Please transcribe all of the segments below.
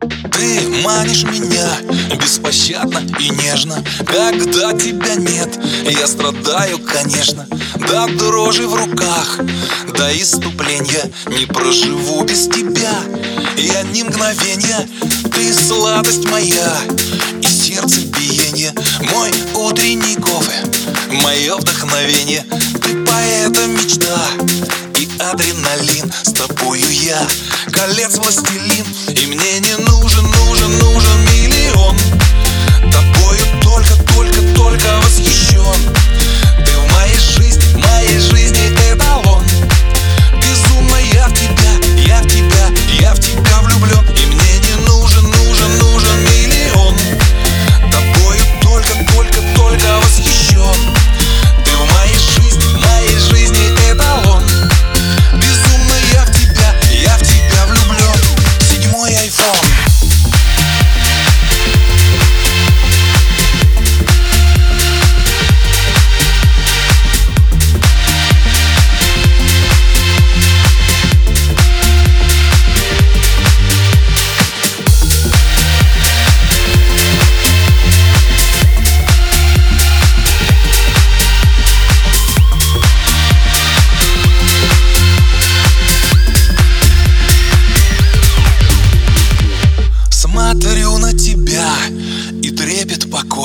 Ты манишь меня беспощадно и нежно Когда тебя нет, я страдаю, конечно До дрожи в руках, до иступления Не проживу без тебя, я ни мгновения Ты сладость моя и сердце биение Мой утренний кофе, мое вдохновение. Ты поэта мечта и адреналин С тобою я колец властелин И мне не нужен, нужен, нужен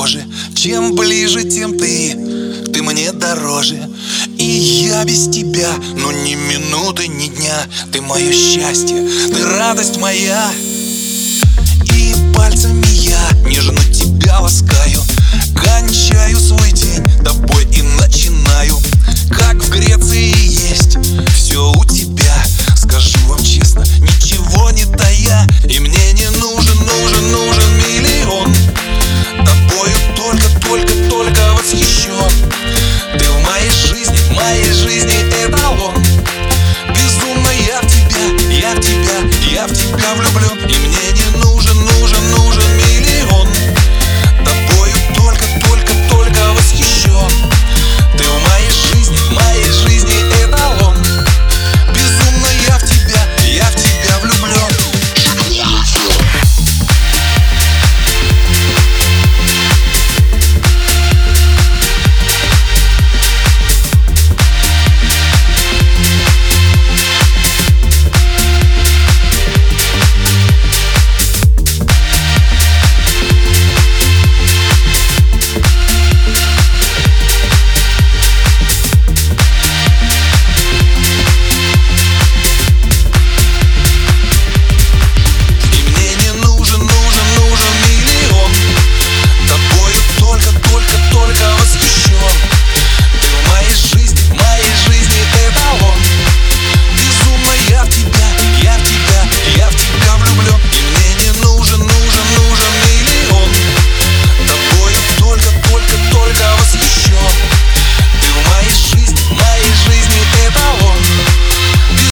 трепет по коже Чем ближе, тем ты, ты мне дороже. И я без тебя, ну ни минуты, ни дня. Ты мое счастье, ты радость моя. И пальцами я нежно тебя ласкаю